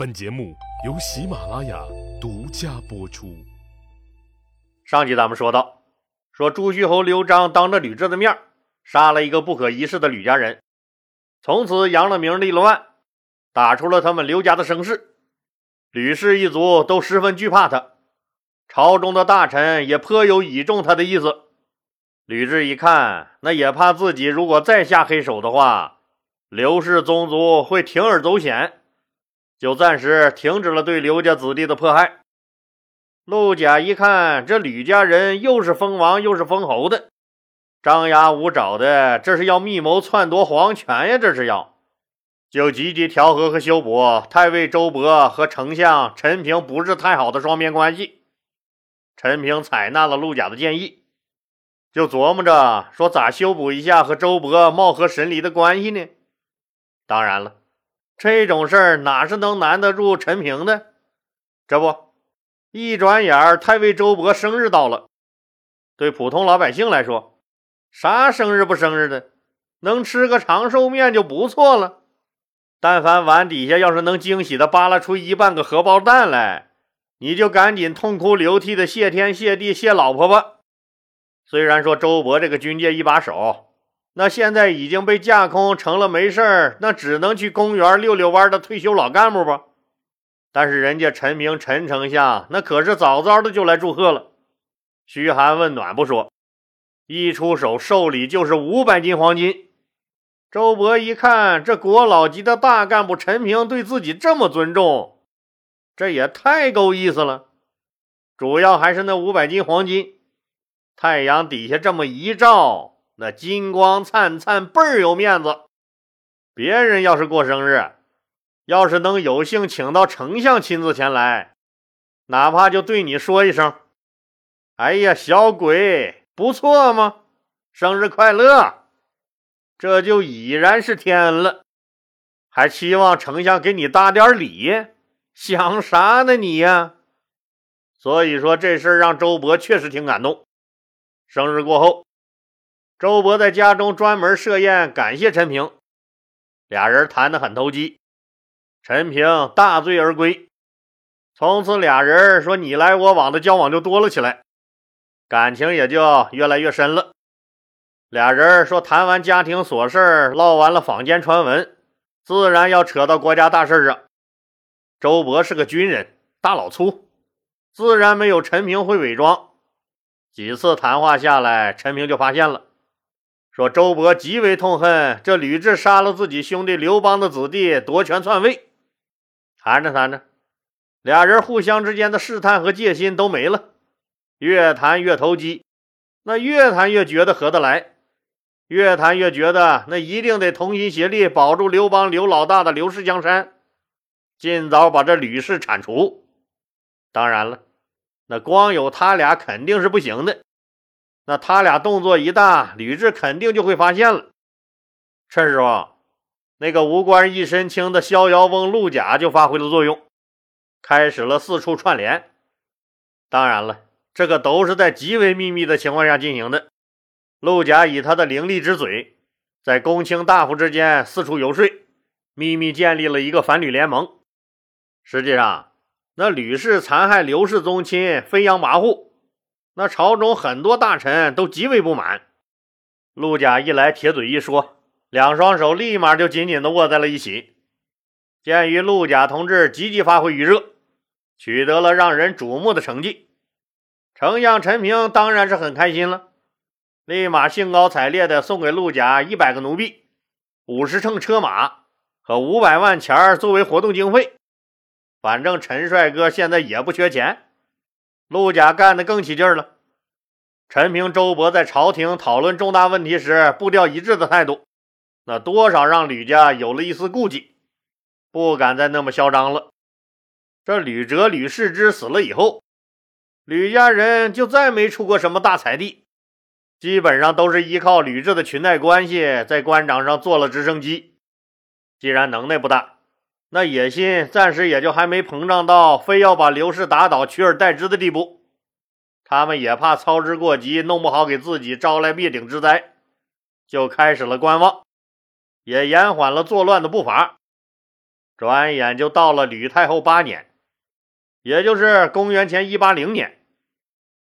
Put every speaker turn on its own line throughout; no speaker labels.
本节目由喜马拉雅独家播出。
上集咱们说到，说朱虚侯刘璋当着吕雉的面杀了一个不可一世的吕家人，从此扬了名立了万，打出了他们刘家的声势。吕氏一族都十分惧怕他，朝中的大臣也颇有倚重他的意思。吕雉一看，那也怕自己如果再下黑手的话，刘氏宗族会铤而走险。就暂时停止了对刘家子弟的迫害。陆贾一看，这吕家人又是封王又是封侯的，张牙舞爪的，这是要密谋篡夺皇权呀！这是要，就积极调和和修补太尉周勃和丞相陈平不是太好的双边关系。陈平采纳了陆贾的建议，就琢磨着说咋修补一下和周勃貌合神离的关系呢？当然了。这种事儿哪是能难得住陈平的？这不，一转眼太尉周勃生日到了。对普通老百姓来说，啥生日不生日的，能吃个长寿面就不错了。但凡碗底下要是能惊喜的扒拉出一半个荷包蛋来，你就赶紧痛哭流涕的谢天谢地谢老婆吧。虽然说周勃这个军界一把手。那现在已经被架空成了没事儿，那只能去公园溜溜弯的退休老干部吧。但是人家陈平陈丞相那可是早早的就来祝贺了，嘘寒问暖不说，一出手寿礼就是五百斤黄金。周勃一看，这国老级的大干部陈平对自己这么尊重，这也太够意思了。主要还是那五百斤黄金，太阳底下这么一照。那金光灿灿，倍儿有面子。别人要是过生日，要是能有幸请到丞相亲自前来，哪怕就对你说一声：“哎呀，小鬼，不错嘛，生日快乐！”这就已然是天恩了。还期望丞相给你搭点礼，想啥呢你呀？所以说这事儿让周勃确实挺感动。生日过后。周勃在家中专门设宴感谢陈平，俩人谈得很投机。陈平大醉而归，从此俩人说你来我往的交往就多了起来，感情也就越来越深了。俩人说谈完家庭琐事唠完了坊间传闻，自然要扯到国家大事上。周勃是个军人，大老粗，自然没有陈平会伪装。几次谈话下来，陈平就发现了。说周勃极为痛恨这吕雉杀了自己兄弟刘邦的子弟，夺权篡位。谈着谈着，俩人互相之间的试探和戒心都没了，越谈越投机，那越谈越觉得合得来，越谈越觉得那一定得同心协力保住刘邦刘老大的刘氏江山，尽早把这吕氏铲除。当然了，那光有他俩肯定是不行的。那他俩动作一大，吕雉肯定就会发现了。这时候，那个无官一身轻的逍遥翁陆贾就发挥了作用，开始了四处串联。当然了，这个都是在极为秘密的情况下进行的。陆贾以他的伶俐之嘴，在公卿大夫之间四处游说，秘密建立了一个反吕联盟。实际上，那吕氏残害刘氏宗亲，飞扬跋扈。那朝中很多大臣都极为不满，陆贾一来，铁嘴一说，两双手立马就紧紧地握在了一起。鉴于陆贾同志积极发挥余热，取得了让人瞩目的成绩，丞相陈平当然是很开心了，立马兴高采烈地送给陆贾一百个奴婢、五十乘车马和五百万钱作为活动经费。反正陈帅哥现在也不缺钱。陆贾干得更起劲了。陈平、周勃在朝廷讨论重大问题时步调一致的态度，那多少让吕家有了一丝顾忌，不敢再那么嚣张了。这吕哲、吕世之死了以后，吕家人就再没出过什么大彩地，基本上都是依靠吕雉的裙带关系在官场上坐了直升机。既然能耐不大。那野心暂时也就还没膨胀到非要把刘氏打倒、取而代之的地步，他们也怕操之过急，弄不好给自己招来灭顶之灾，就开始了观望，也延缓了作乱的步伐。转眼就到了吕太后八年，也就是公元前一八零年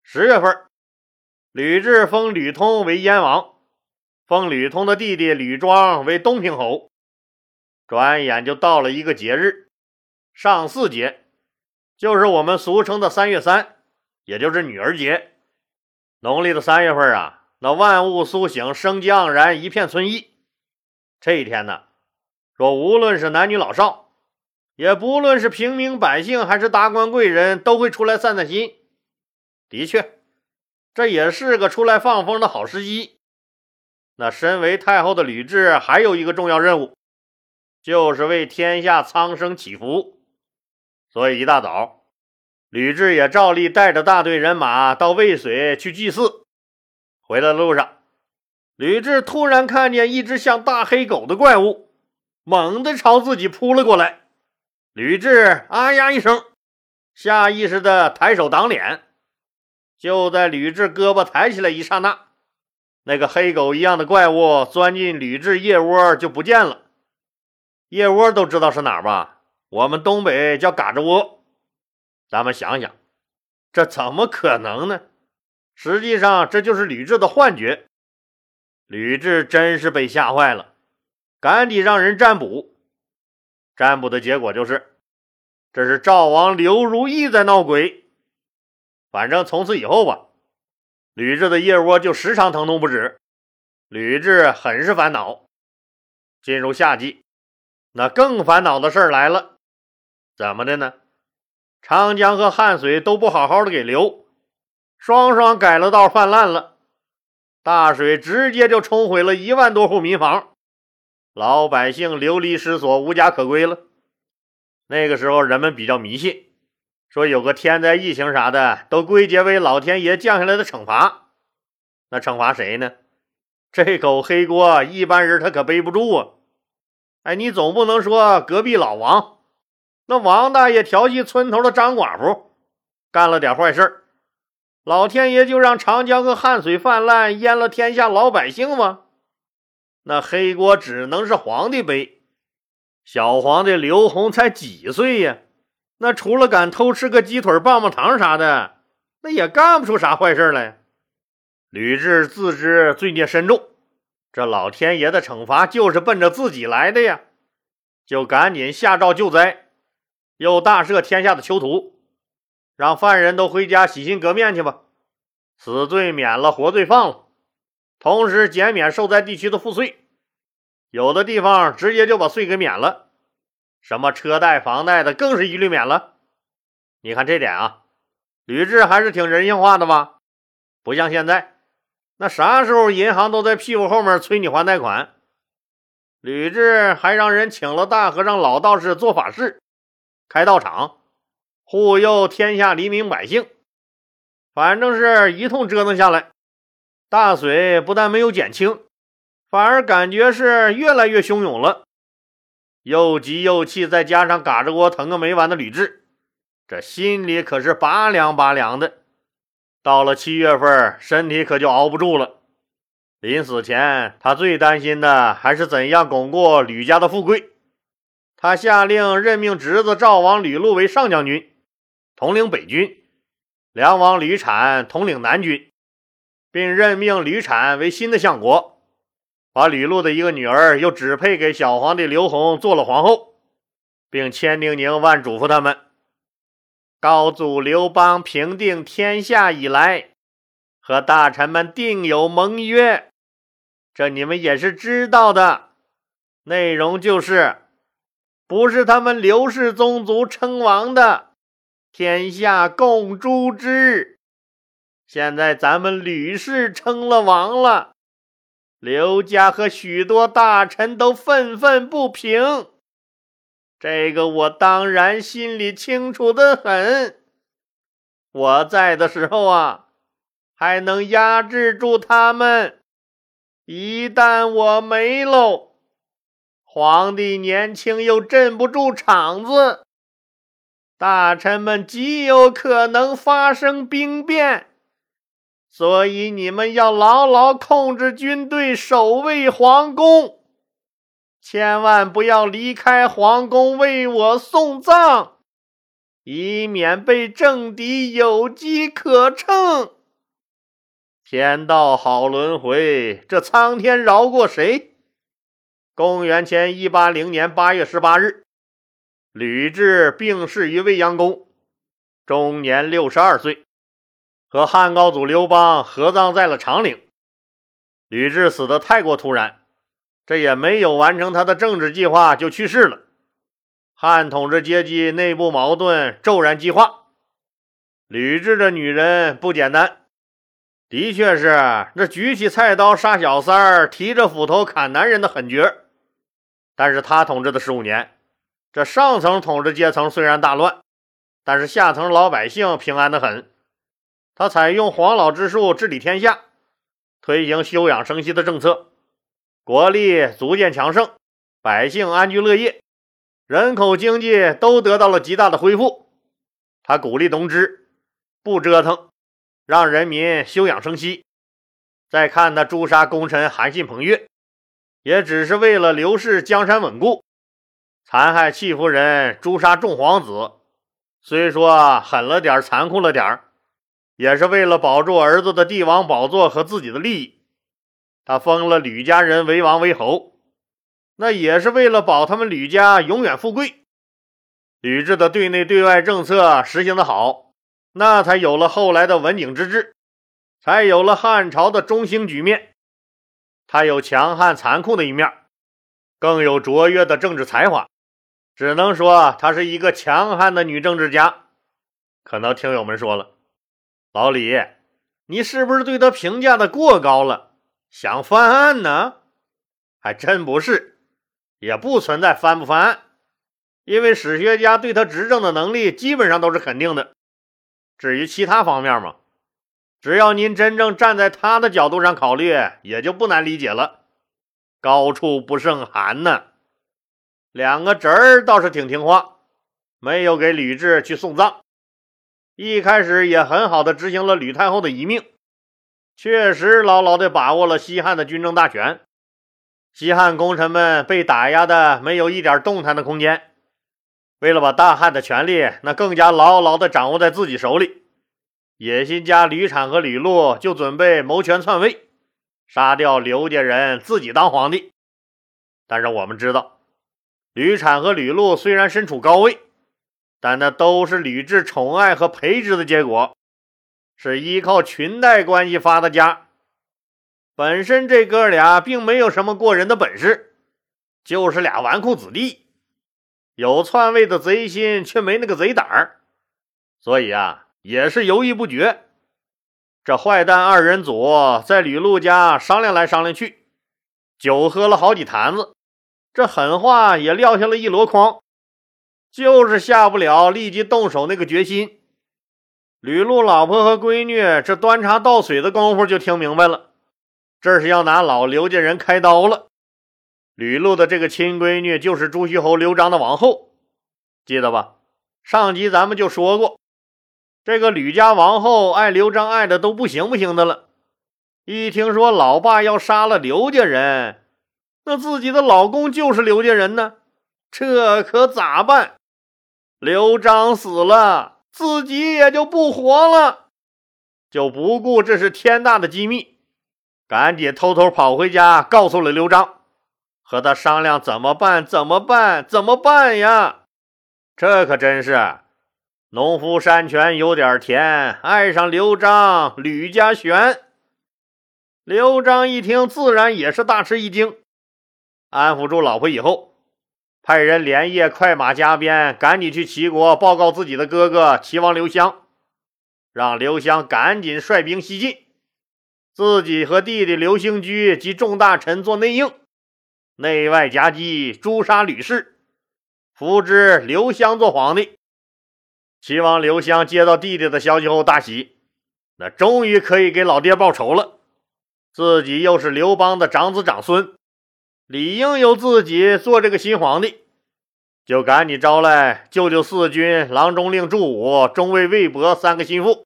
十月份，吕雉封吕通为燕王，封吕通的弟弟吕庄为东平侯。转眼就到了一个节日，上巳节，就是我们俗称的三月三，也就是女儿节。农历的三月份啊，那万物苏醒，生机盎然，一片春意。这一天呢。说，无论是男女老少，也不论是平民百姓还是达官贵人，都会出来散散心。的确，这也是个出来放风的好时机。那身为太后的吕雉，还有一个重要任务，就是为天下苍生祈福。所以一大早，吕雉也照例带着大队人马到渭水去祭祀。回来的路上，吕雉突然看见一只像大黑狗的怪物。猛地朝自己扑了过来，吕雉啊呀一声，下意识的抬手挡脸。就在吕雉胳膊抬起来一刹那，那个黑狗一样的怪物钻进吕雉腋窝就不见了。腋窝都知道是哪儿吧？我们东北叫嘎吱窝。咱们想想，这怎么可能呢？实际上，这就是吕雉的幻觉。吕雉真是被吓坏了。赶紧让人占卜，占卜的结果就是，这是赵王刘如意在闹鬼。反正从此以后吧，吕雉的腋窝就时常疼痛不止，吕雉很是烦恼。进入夏季，那更烦恼的事儿来了，怎么的呢？长江和汉水都不好好的给流，双双改了道泛滥了，大水直接就冲毁了一万多户民房。老百姓流离失所，无家可归了。那个时候，人们比较迷信，说有个天灾异情啥的，都归结为老天爷降下来的惩罚。那惩罚谁呢？这口黑锅，一般人他可背不住啊！哎，你总不能说隔壁老王，那王大爷调戏村头的张寡妇，干了点坏事老天爷就让长江和汉水泛滥，淹了天下老百姓吗？那黑锅只能是皇帝背。小皇帝刘宏才几岁呀？那除了敢偷吃个鸡腿、棒棒糖啥的，那也干不出啥坏事来。吕雉自知罪孽深重，这老天爷的惩罚就是奔着自己来的呀，就赶紧下诏救灾，又大赦天下的囚徒，让犯人都回家洗心革面去吧，死罪免了，活罪放了。同时减免受灾地区的赋税，有的地方直接就把税给免了，什么车贷、房贷的更是一律免了。你看这点啊，吕雉还是挺人性化的吧？不像现在，那啥时候银行都在屁股后面催你还贷款。吕雉还让人请了大和尚、老道士做法事，开道场，护佑天下黎民百姓。反正是一通折腾下来。大水不但没有减轻，反而感觉是越来越汹涌了。又急又气，再加上嘎吱窝疼个没完的吕雉，这心里可是拔凉拔凉的。到了七月份，身体可就熬不住了。临死前，他最担心的还是怎样巩固吕家的富贵。他下令任命侄子赵王吕禄为上将军，统领北军；梁王吕产统领南军。并任命吕产为新的相国，把吕禄的一个女儿又指配给小皇帝刘宏做了皇后，并千叮咛万嘱咐他们：高祖刘邦平定天下以来，和大臣们定有盟约，这你们也是知道的。内容就是，不是他们刘氏宗族称王的，天下共诛之。现在咱们吕氏称了王了，刘家和许多大臣都愤愤不平。这个我当然心里清楚的很。我在的时候啊，还能压制住他们；一旦我没喽，皇帝年轻又镇不住场子，大臣们极有可能发生兵变。所以你们要牢牢控制军队，守卫皇宫，千万不要离开皇宫为我送葬，以免被政敌有机可乘。天道好轮回，这苍天饶过谁？公元前一八零年八月十八日，吕雉病逝于未央宫，终年六十二岁，和汉高祖刘邦合葬在了长陵。吕雉死得太过突然，这也没有完成他的政治计划就去世了。汉统治阶级内部矛盾骤然激化。吕雉这女人不简单，的确是那举起菜刀杀小三儿、提着斧头砍男人的狠角。但是他统治的十五年，这上层统治阶层虽然大乱，但是下层老百姓平安的很。他采用黄老之术治理天下。推行休养生息的政策，国力逐渐强盛，百姓安居乐业，人口经济都得到了极大的恢复。他鼓励农织，不折腾，让人民休养生息。再看他诛杀功臣韩信、彭越，也只是为了刘氏江山稳固；残害戚夫人，诛杀众皇子，虽说狠了点，残酷了点也是为了保住儿子的帝王宝座和自己的利益，他封了吕家人为王为侯，那也是为了保他们吕家永远富贵。吕雉的对内对外政策实行的好，那才有了后来的文景之治，才有了汉朝的中兴局面。他有强悍残酷的一面，更有卓越的政治才华，只能说她是一个强悍的女政治家。可能听友们说了。老李，你是不是对他评价的过高了？想翻案呢？还真不是，也不存在翻不翻案，因为史学家对他执政的能力基本上都是肯定的。至于其他方面嘛，只要您真正站在他的角度上考虑，也就不难理解了。高处不胜寒呢。两个侄儿倒是挺听话，没有给吕雉去送葬。一开始也很好的执行了吕太后的遗命，确实牢牢的把握了西汉的军政大权。西汉功臣们被打压的没有一点动弹的空间。为了把大汉的权力那更加牢牢的掌握在自己手里，野心家吕产和吕禄就准备谋权篡位，杀掉刘家人，自己当皇帝。但是我们知道，吕产和吕禄虽然身处高位。但那都是吕雉宠爱和培植的结果，是依靠裙带关系发的家。本身这哥俩并没有什么过人的本事，就是俩纨绔子弟，有篡位的贼心，却没那个贼胆儿，所以啊，也是犹豫不决。这坏蛋二人组在吕禄家商量来商量去，酒喝了好几坛子，这狠话也撂下了一箩筐。就是下不了立即动手那个决心。吕禄老婆和闺女这端茶倒水的功夫就听明白了，这是要拿老刘家人开刀了。吕禄的这个亲闺女就是朱虚侯刘璋的王后，记得吧？上集咱们就说过，这个吕家王后爱刘璋爱的都不行不行的了。一听说老爸要杀了刘家人，那自己的老公就是刘家人呢，这可咋办？刘璋死了，自己也就不活了，就不顾这是天大的机密，赶紧偷偷跑回家，告诉了刘璋，和他商量怎么办？怎么办？怎么办呀？这可真是农夫山泉有点甜，爱上刘璋吕家璇。刘璋一听，自然也是大吃一惊，安抚住老婆以后。派人连夜快马加鞭，赶紧去齐国报告自己的哥哥齐王刘襄，让刘襄赶紧率兵西进，自己和弟弟刘兴居及众大臣做内应，内外夹击，诛杀吕氏，扶植刘襄做皇帝。齐王刘襄接到弟弟的消息后大喜，那终于可以给老爹报仇了，自己又是刘邦的长子长孙。理应由自己做这个新皇帝，就赶紧招来舅舅四军郎中令祝武、中尉魏博三个心腹，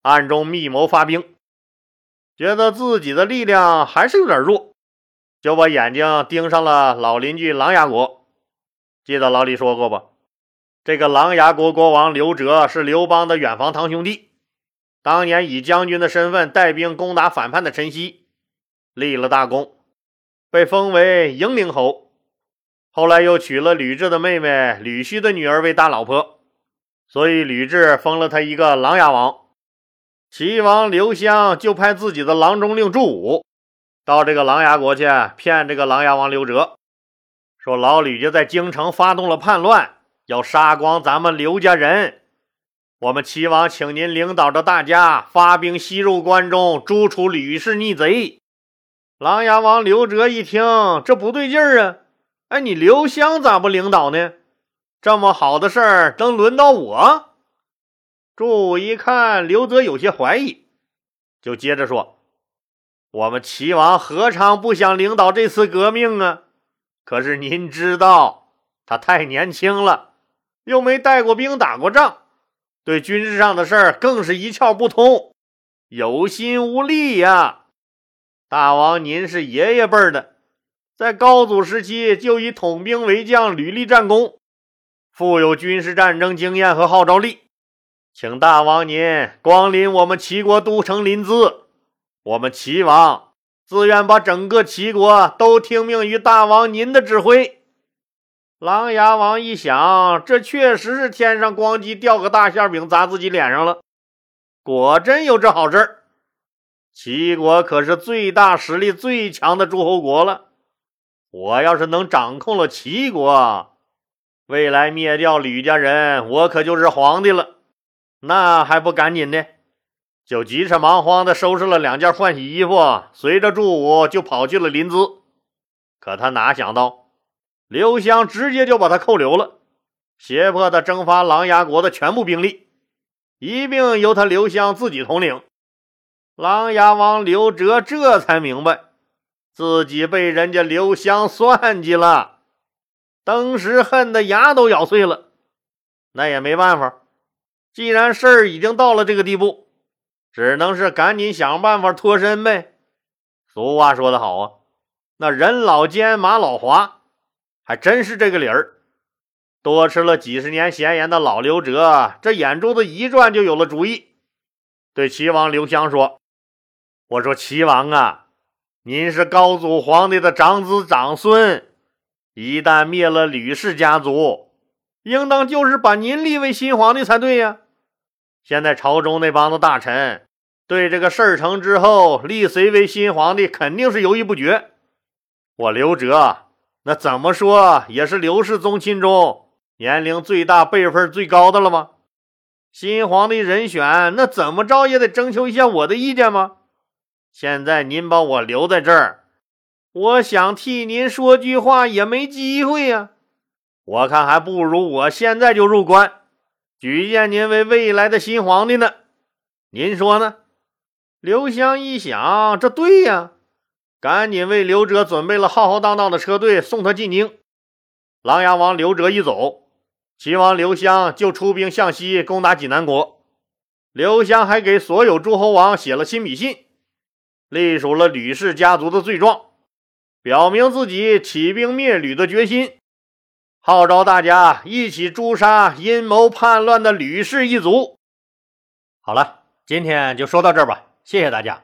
暗中密谋发兵。觉得自己的力量还是有点弱，就把眼睛盯上了老邻居琅琊国。记得老李说过吧？这个琅琊国国王刘哲是刘邦的远房堂兄弟，当年以将军的身份带兵攻打反叛的陈豨，立了大功，被封为英陵侯。后来又娶了吕雉的妹妹吕须的女儿为大老婆，所以吕雉封了他一个琅琊王。齐王刘襄就派自己的郎中令祝武到这个琅琊国去骗这个琅琊王刘哲，说老吕家在京城发动了叛乱，要杀光咱们刘家人。我们齐王请您领导着大家发兵西入关中，诛除吕氏逆贼。琅琊王刘哲一听，这不对劲儿啊！哎，你刘襄咋不领导呢？这么好的事儿，能轮到我？祝武一看刘泽有些怀疑，就接着说：“我们齐王何尝不想领导这次革命啊？可是您知道，他太年轻了，又没带过兵、打过仗，对军事上的事儿更是一窍不通，有心无力呀。大王，您是爷爷辈的。”在高祖时期就以统兵为将，屡立战功，富有军事战争经验和号召力，请大王您光临我们齐国都城临淄，我们齐王自愿把整个齐国都听命于大王您的指挥。琅琊王一想，这确实是天上光机掉个大馅饼砸自己脸上了，果真有这好事齐国可是最大实力最强的诸侯国了。我要是能掌控了齐国，未来灭掉吕家人，我可就是皇帝了。那还不赶紧的？就急着忙慌的收拾了两件换洗衣服，随着祝武就跑去了临淄。可他哪想到，刘襄直接就把他扣留了，胁迫他征发琅琊国的全部兵力，一并由他刘襄自己统领。琅琊王刘哲这才明白。自己被人家刘襄算计了，当时恨得牙都咬碎了。那也没办法，既然事儿已经到了这个地步，只能是赶紧想办法脱身呗。俗话说得好啊，那人老奸马老滑，还真是这个理儿。多吃了几十年闲言的老刘哲，这眼珠子一转就有了主意，对齐王刘襄说：“我说齐王啊。”您是高祖皇帝的长子长孙，一旦灭了吕氏家族，应当就是把您立为新皇帝才对呀。现在朝中那帮子大臣对这个事儿成之后立谁为新皇帝，肯定是犹豫不决。我刘哲那怎么说也是刘氏宗亲中年龄最大、辈分最高的了吗？新皇帝人选那怎么着也得征求一下我的意见吗？现在您把我留在这儿，我想替您说句话也没机会呀。我看还不如我现在就入关，举荐您为未来的新皇帝呢。您说呢？刘襄一想，这对呀，赶紧为刘哲准备了浩浩荡荡的车队，送他进京。琅琊王刘哲一走，齐王刘襄就出兵向西攻打济南国。刘襄还给所有诸侯王写了亲笔信。隶属了吕氏家族的罪状，表明自己起兵灭吕的决心，号召大家一起诛杀阴谋叛乱的吕氏一族。好了，今天就说到这儿吧，谢谢大家。